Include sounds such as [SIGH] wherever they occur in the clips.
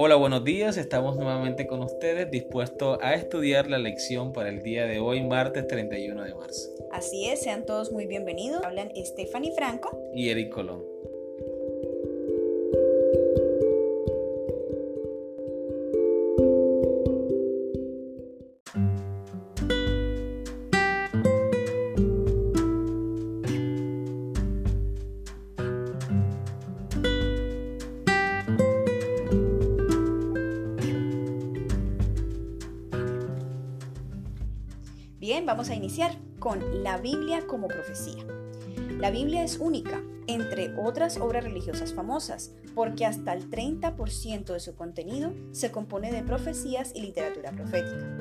Hola, buenos días. Estamos nuevamente con ustedes dispuestos a estudiar la lección para el día de hoy, martes 31 de marzo. Así es, sean todos muy bienvenidos. Hablan Stephanie Franco y Eric Colón. Vamos a iniciar con la Biblia como profecía. La Biblia es única, entre otras obras religiosas famosas, porque hasta el 30% de su contenido se compone de profecías y literatura profética.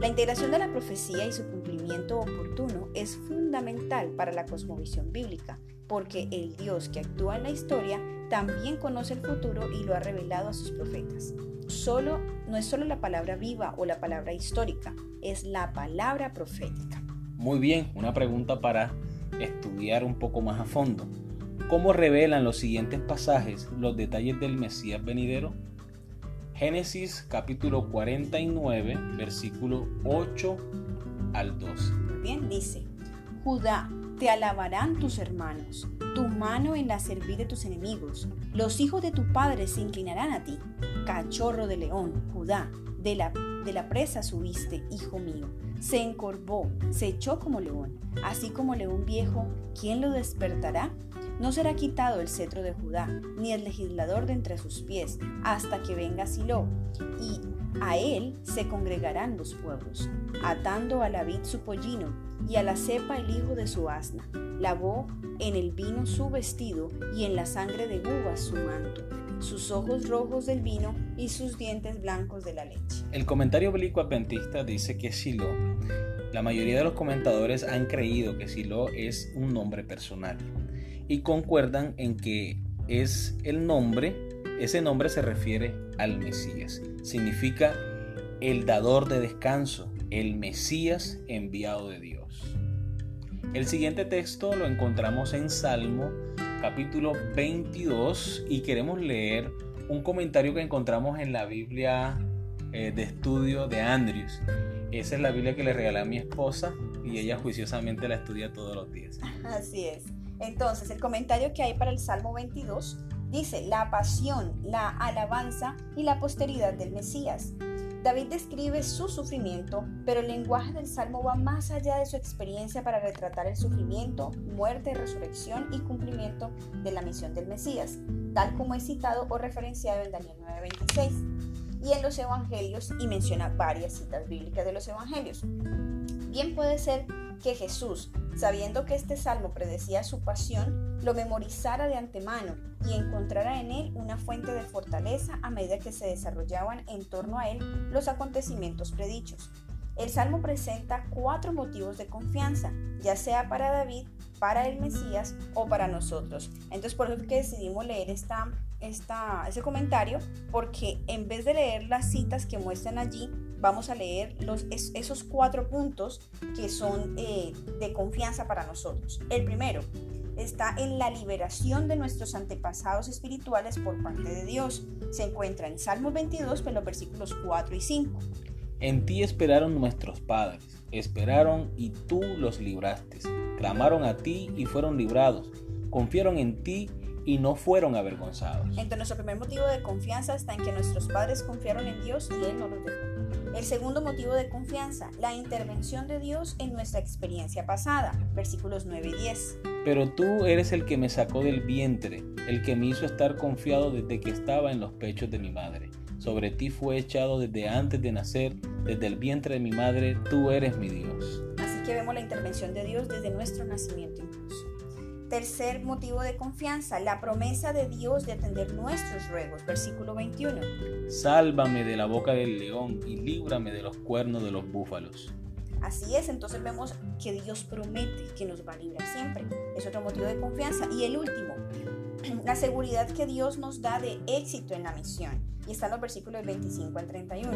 La integración de la profecía y su cumplimiento oportuno es fundamental para la cosmovisión bíblica, porque el Dios que actúa en la historia también conoce el futuro y lo ha revelado a sus profetas. Solo, no es solo la palabra viva o la palabra histórica, es la palabra profética. Muy bien, una pregunta para estudiar un poco más a fondo. ¿Cómo revelan los siguientes pasajes los detalles del Mesías venidero? Génesis capítulo 49, versículo 8 al 12. Bien, dice, Judá, te alabarán tus hermanos, tu mano en la servir de tus enemigos. Los hijos de tu padre se inclinarán a ti. Cachorro de león, Judá, de la, de la presa subiste, hijo mío. Se encorvó, se echó como león, así como león viejo, ¿quién lo despertará? No será quitado el cetro de Judá, ni el legislador de entre sus pies, hasta que venga Silo, y a él se congregarán los pueblos, atando a la vid su pollino, y a la cepa el hijo de su asna. Lavó en el vino su vestido, y en la sangre de uvas su manto sus ojos rojos del vino y sus dientes blancos de la leche. El comentario bíblico adventista dice que Silo, la mayoría de los comentadores han creído que Silo es un nombre personal y concuerdan en que es el nombre, ese nombre se refiere al Mesías. Significa el dador de descanso, el Mesías enviado de Dios. El siguiente texto lo encontramos en Salmo capítulo 22 y queremos leer un comentario que encontramos en la Biblia eh, de estudio de Andrews. Esa es la Biblia que le regalé a mi esposa y ella juiciosamente la estudia todos los días. Así es. Entonces, el comentario que hay para el Salmo 22 dice, la pasión, la alabanza y la posteridad del Mesías. David describe su sufrimiento, pero el lenguaje del Salmo va más allá de su experiencia para retratar el sufrimiento, muerte, resurrección y cumplimiento de la misión del Mesías, tal como es citado o referenciado en Daniel 9:26 y en los Evangelios y menciona varias citas bíblicas de los Evangelios. Bien puede ser que Jesús, sabiendo que este salmo predecía su pasión, lo memorizara de antemano y encontrara en él una fuente de fortaleza a medida que se desarrollaban en torno a él los acontecimientos predichos. El salmo presenta cuatro motivos de confianza, ya sea para David, para el Mesías o para nosotros. Entonces por eso que decidimos leer esta, esta, ese comentario, porque en vez de leer las citas que muestran allí, vamos a leer los, esos cuatro puntos que son eh, de confianza para nosotros. El primero, está en la liberación de nuestros antepasados espirituales por parte de Dios. Se encuentra en Salmo 22, en los versículos 4 y 5. En ti esperaron nuestros padres, esperaron y tú los libraste. Clamaron a ti y fueron librados. Confiaron en ti y no fueron avergonzados. Entonces nuestro primer motivo de confianza está en que nuestros padres confiaron en Dios y Él no los dejó. El segundo motivo de confianza, la intervención de Dios en nuestra experiencia pasada, versículos 9 y 10. Pero tú eres el que me sacó del vientre, el que me hizo estar confiado desde que estaba en los pechos de mi madre. Sobre ti fue echado desde antes de nacer, desde el vientre de mi madre, tú eres mi Dios. Así que vemos la intervención de Dios desde nuestro nacimiento incluso. Tercer motivo de confianza, la promesa de Dios de atender nuestros ruegos. Versículo 21. Sálvame de la boca del león y líbrame de los cuernos de los búfalos. Así es, entonces vemos que Dios promete que nos va a librar siempre. Es otro motivo de confianza. Y el último, [CLEARS THROAT] la seguridad que Dios nos da de éxito en la misión. Y están los versículos 25 al 31.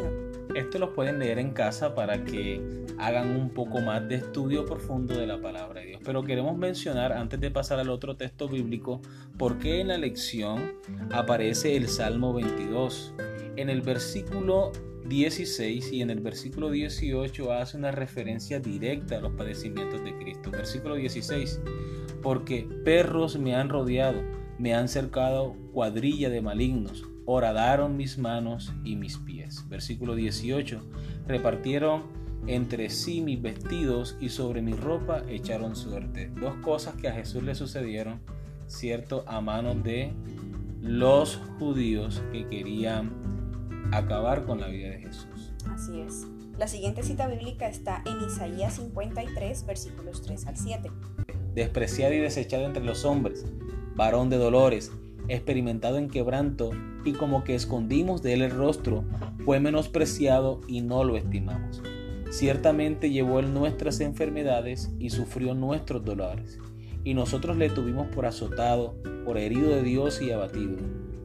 Esto los pueden leer en casa para que hagan un poco más de estudio profundo de la palabra de Dios. Pero queremos mencionar, antes de pasar al otro texto bíblico, por qué en la lección aparece el Salmo 22. En el versículo 16 y en el versículo 18 hace una referencia directa a los padecimientos de Cristo. Versículo 16, porque perros me han rodeado, me han cercado cuadrilla de malignos, horadaron mis manos y mis pies. Versículo 18, repartieron entre sí mis vestidos y sobre mi ropa echaron suerte. Dos cosas que a Jesús le sucedieron, cierto, a manos de los judíos que querían acabar con la vida de Jesús. Así es. La siguiente cita bíblica está en Isaías 53, versículos 3 al 7. Despreciado y desechado entre los hombres, varón de dolores, experimentado en quebranto, y como que escondimos de él el rostro, fue menospreciado y no lo estimamos. Ciertamente llevó él nuestras enfermedades y sufrió nuestros dolores, y nosotros le tuvimos por azotado, por herido de Dios y abatido.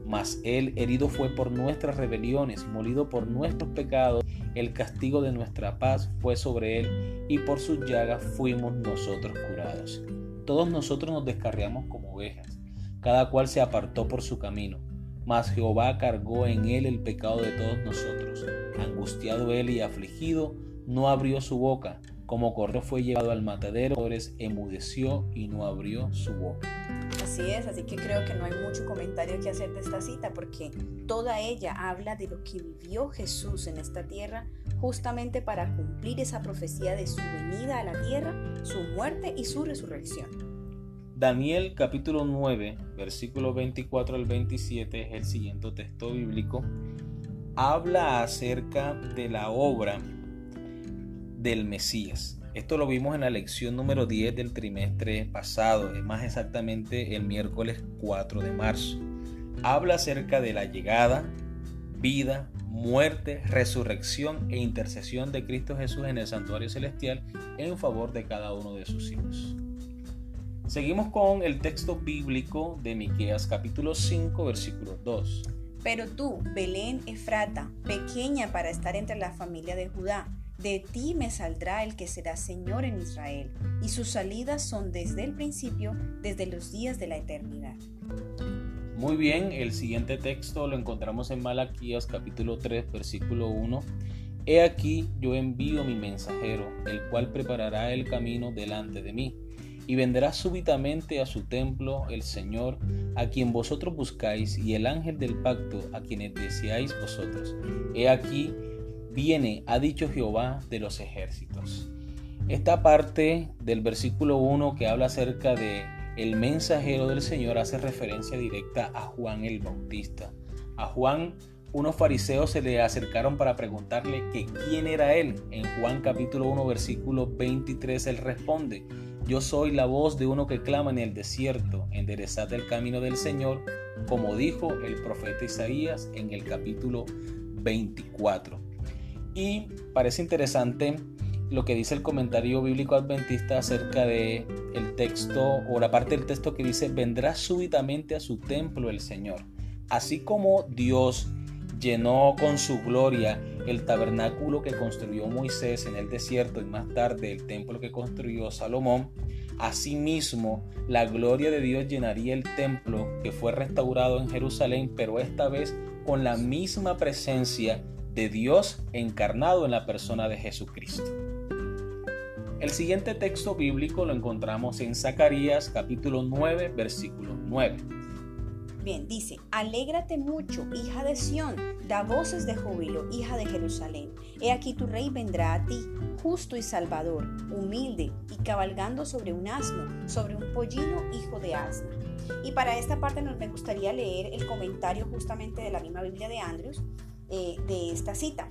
Mas él herido fue por nuestras rebeliones, molido por nuestros pecados, el castigo de nuestra paz fue sobre él, y por sus llagas fuimos nosotros curados. Todos nosotros nos descarriamos como ovejas, cada cual se apartó por su camino, mas Jehová cargó en él el pecado de todos nosotros. Angustiado él y afligido, no abrió su boca, como corrió fue llevado al matadero, emudeció y no abrió su boca. Así es, así que creo que no hay mucho comentario que hacer de esta cita porque toda ella habla de lo que vivió Jesús en esta tierra justamente para cumplir esa profecía de su venida a la tierra, su muerte y su resurrección. Daniel capítulo 9, versículo 24 al 27 es el siguiente texto bíblico. Habla acerca de la obra del Mesías. Esto lo vimos en la lección número 10 del trimestre pasado, más exactamente el miércoles 4 de marzo. Habla acerca de la llegada, vida, muerte, resurrección e intercesión de Cristo Jesús en el santuario celestial en favor de cada uno de sus hijos. Seguimos con el texto bíblico de Miqueas capítulo 5 versículo 2. Pero tú, Belén Efrata, pequeña para estar entre la familia de Judá, de ti me saldrá el que será Señor en Israel, y sus salidas son desde el principio, desde los días de la eternidad. Muy bien, el siguiente texto lo encontramos en Malaquías capítulo 3, versículo 1. He aquí yo envío mi mensajero, el cual preparará el camino delante de mí, y vendrá súbitamente a su templo el Señor, a quien vosotros buscáis, y el ángel del pacto, a quienes deseáis vosotros. He aquí viene, ha dicho Jehová de los ejércitos. Esta parte del versículo 1 que habla acerca de el mensajero del Señor hace referencia directa a Juan el Bautista. A Juan unos fariseos se le acercaron para preguntarle que quién era él. En Juan capítulo 1 versículo 23 él responde, yo soy la voz de uno que clama en el desierto, enderezad el camino del Señor, como dijo el profeta Isaías en el capítulo 24. Y parece interesante lo que dice el comentario bíblico adventista acerca de el texto o la parte del texto que dice vendrá súbitamente a su templo el Señor. Así como Dios llenó con su gloria el tabernáculo que construyó Moisés en el desierto y más tarde el templo que construyó Salomón, asimismo la gloria de Dios llenaría el templo que fue restaurado en Jerusalén, pero esta vez con la misma presencia de Dios encarnado en la persona de Jesucristo. El siguiente texto bíblico lo encontramos en Zacarías capítulo 9, versículo 9. Bien, dice, alégrate mucho, hija de Sión, da voces de júbilo, hija de Jerusalén. He aquí tu rey vendrá a ti, justo y salvador, humilde y cabalgando sobre un asno, sobre un pollino, hijo de asna. Y para esta parte me gustaría leer el comentario justamente de la misma Biblia de Andrews, eh, de esta cita.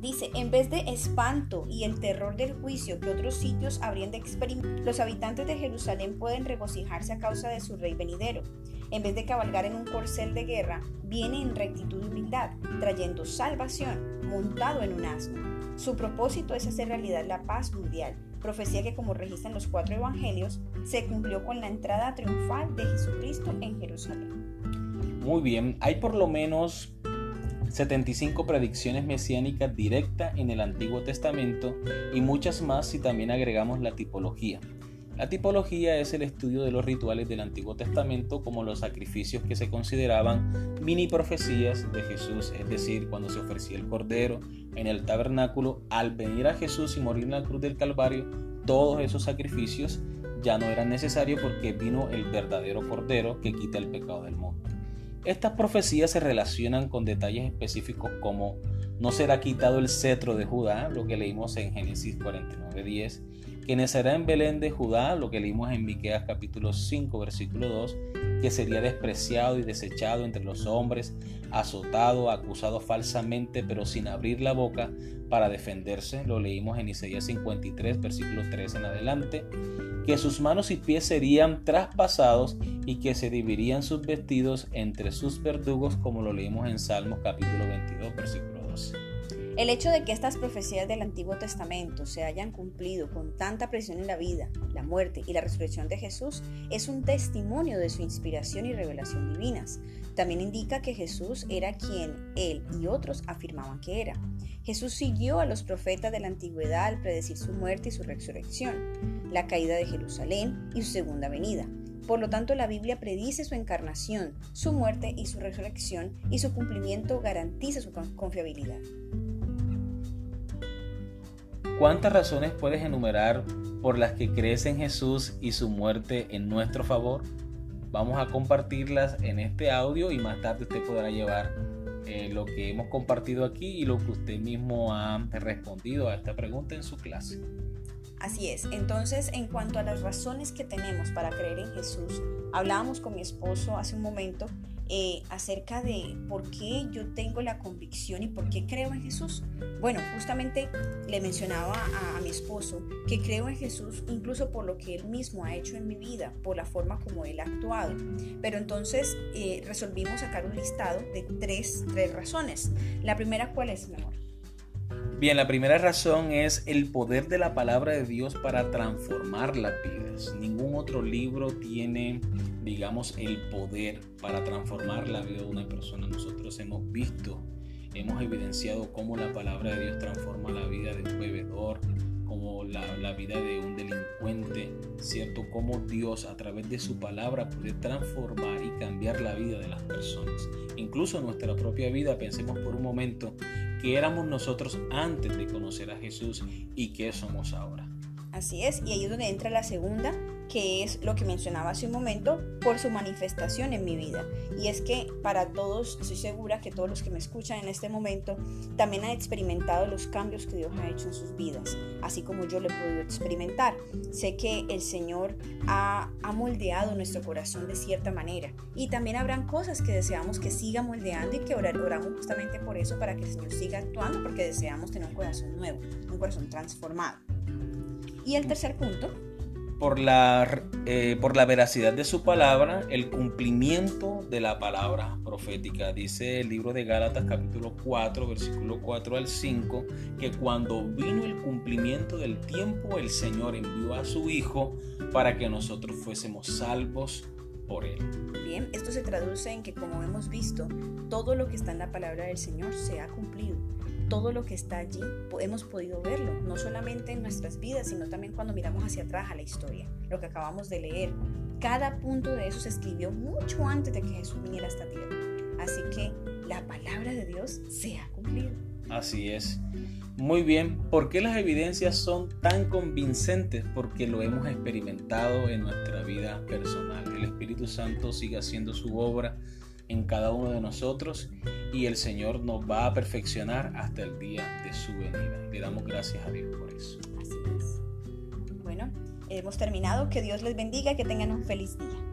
Dice, en vez de espanto y el terror del juicio que otros sitios habrían de experimentar, los habitantes de Jerusalén pueden regocijarse a causa de su rey venidero. En vez de cabalgar en un corcel de guerra, viene en rectitud y humildad, trayendo salvación, montado en un asno. Su propósito es hacer realidad la paz mundial, profecía que como registran los cuatro evangelios, se cumplió con la entrada triunfal de Jesucristo en Jerusalén. Muy bien, hay por lo menos 75 predicciones mesiánicas directas en el Antiguo Testamento y muchas más si también agregamos la tipología. La tipología es el estudio de los rituales del Antiguo Testamento como los sacrificios que se consideraban mini profecías de Jesús, es decir, cuando se ofrecía el cordero en el tabernáculo, al venir a Jesús y morir en la cruz del Calvario, todos esos sacrificios ya no eran necesarios porque vino el verdadero cordero que quita el pecado del mundo. Estas profecías se relacionan con detalles específicos como no será quitado el cetro de Judá, lo que leímos en Génesis 49:10, que nacerá en Belén de Judá, lo que leímos en Miqueas capítulo 5 versículo 2, que sería despreciado y desechado entre los hombres, azotado, acusado falsamente, pero sin abrir la boca para defenderse, lo leímos en Isaías 53 versículo 3 en adelante, que sus manos y pies serían traspasados y que se dividirían sus vestidos entre sus verdugos, como lo leímos en Salmos capítulo 22 versículo 12. El hecho de que estas profecías del Antiguo Testamento se hayan cumplido con tanta presión en la vida, la muerte y la resurrección de Jesús es un testimonio de su inspiración y revelación divinas. También indica que Jesús era quien él y otros afirmaban que era. Jesús siguió a los profetas de la antigüedad al predecir su muerte y su resurrección, la caída de Jerusalén y su segunda venida. Por lo tanto, la Biblia predice su encarnación, su muerte y su resurrección, y su cumplimiento garantiza su confiabilidad. ¿Cuántas razones puedes enumerar por las que crees en Jesús y su muerte en nuestro favor? Vamos a compartirlas en este audio y más tarde usted podrá llevar eh, lo que hemos compartido aquí y lo que usted mismo ha respondido a esta pregunta en su clase. Así es, entonces en cuanto a las razones que tenemos para creer en Jesús, hablábamos con mi esposo hace un momento eh, acerca de por qué yo tengo la convicción y por qué creo en Jesús. Bueno, justamente le mencionaba a, mi esposo que creo en Jesús incluso por lo que él mismo ha hecho en mi vida, por la forma como él ha actuado. Pero entonces eh, resolvimos sacar un listado de tres, tres razones. La primera, ¿cuál es, mi amor? Bien, la primera razón es el poder de la palabra de Dios para transformar las vidas. Ningún otro libro tiene digamos, el poder para transformar la vida de una persona. Nosotros hemos visto, hemos evidenciado cómo la palabra de Dios transforma la vida de un bebedor, como la, vida de un delincuente, ¿cierto? Cómo Dios a través de su palabra puede transformar y cambiar la vida de las personas. Incluso nuestra propia vida, pensemos por un momento que éramos nosotros antes de conocer a Jesús y que somos ahora. Así es, y ahí es donde entra la segunda que es lo que mencionaba hace un momento, por su manifestación en mi vida. Y es que para todos, estoy segura que todos los que me escuchan en este momento también han experimentado los cambios que Dios ha hecho en sus vidas, así como yo lo he podido experimentar. Sé que el Señor ha, moldeado nuestro corazón de cierta manera y también habrán cosas que deseamos que siga moldeando y que oramos justamente por eso, para que el Señor siga actuando, porque deseamos tener un corazón nuevo, un corazón transformado. Y el tercer punto por la, eh, por la veracidad de su palabra, el cumplimiento de la palabra profética. Dice el libro de Gálatas capítulo 4, versículo 4 al 5, que cuando vino el cumplimiento del tiempo, el Señor envió a su Hijo para que nosotros fuésemos salvos por él. Bien, esto se traduce en que como hemos visto, todo lo que está en la palabra del Señor se ha cumplido todo lo que está allí hemos podido verlo, no solamente en nuestras vidas, sino también cuando miramos hacia atrás a la historia, lo que acabamos de leer. Cada punto de eso se escribió mucho antes de que Jesús viniera a esta tierra. Así que la palabra de Dios se ha cumplido. Así es. Muy bien, ¿por qué las evidencias son tan convincentes? Porque lo hemos experimentado en nuestra vida personal. El Espíritu Santo sigue haciendo su obra en cada uno de nosotros y el Señor nos va a perfeccionar hasta el día de su venida. Le damos gracias a Dios por eso. Así es. Bueno, hemos terminado. Que Dios les bendiga y que tengan un feliz día.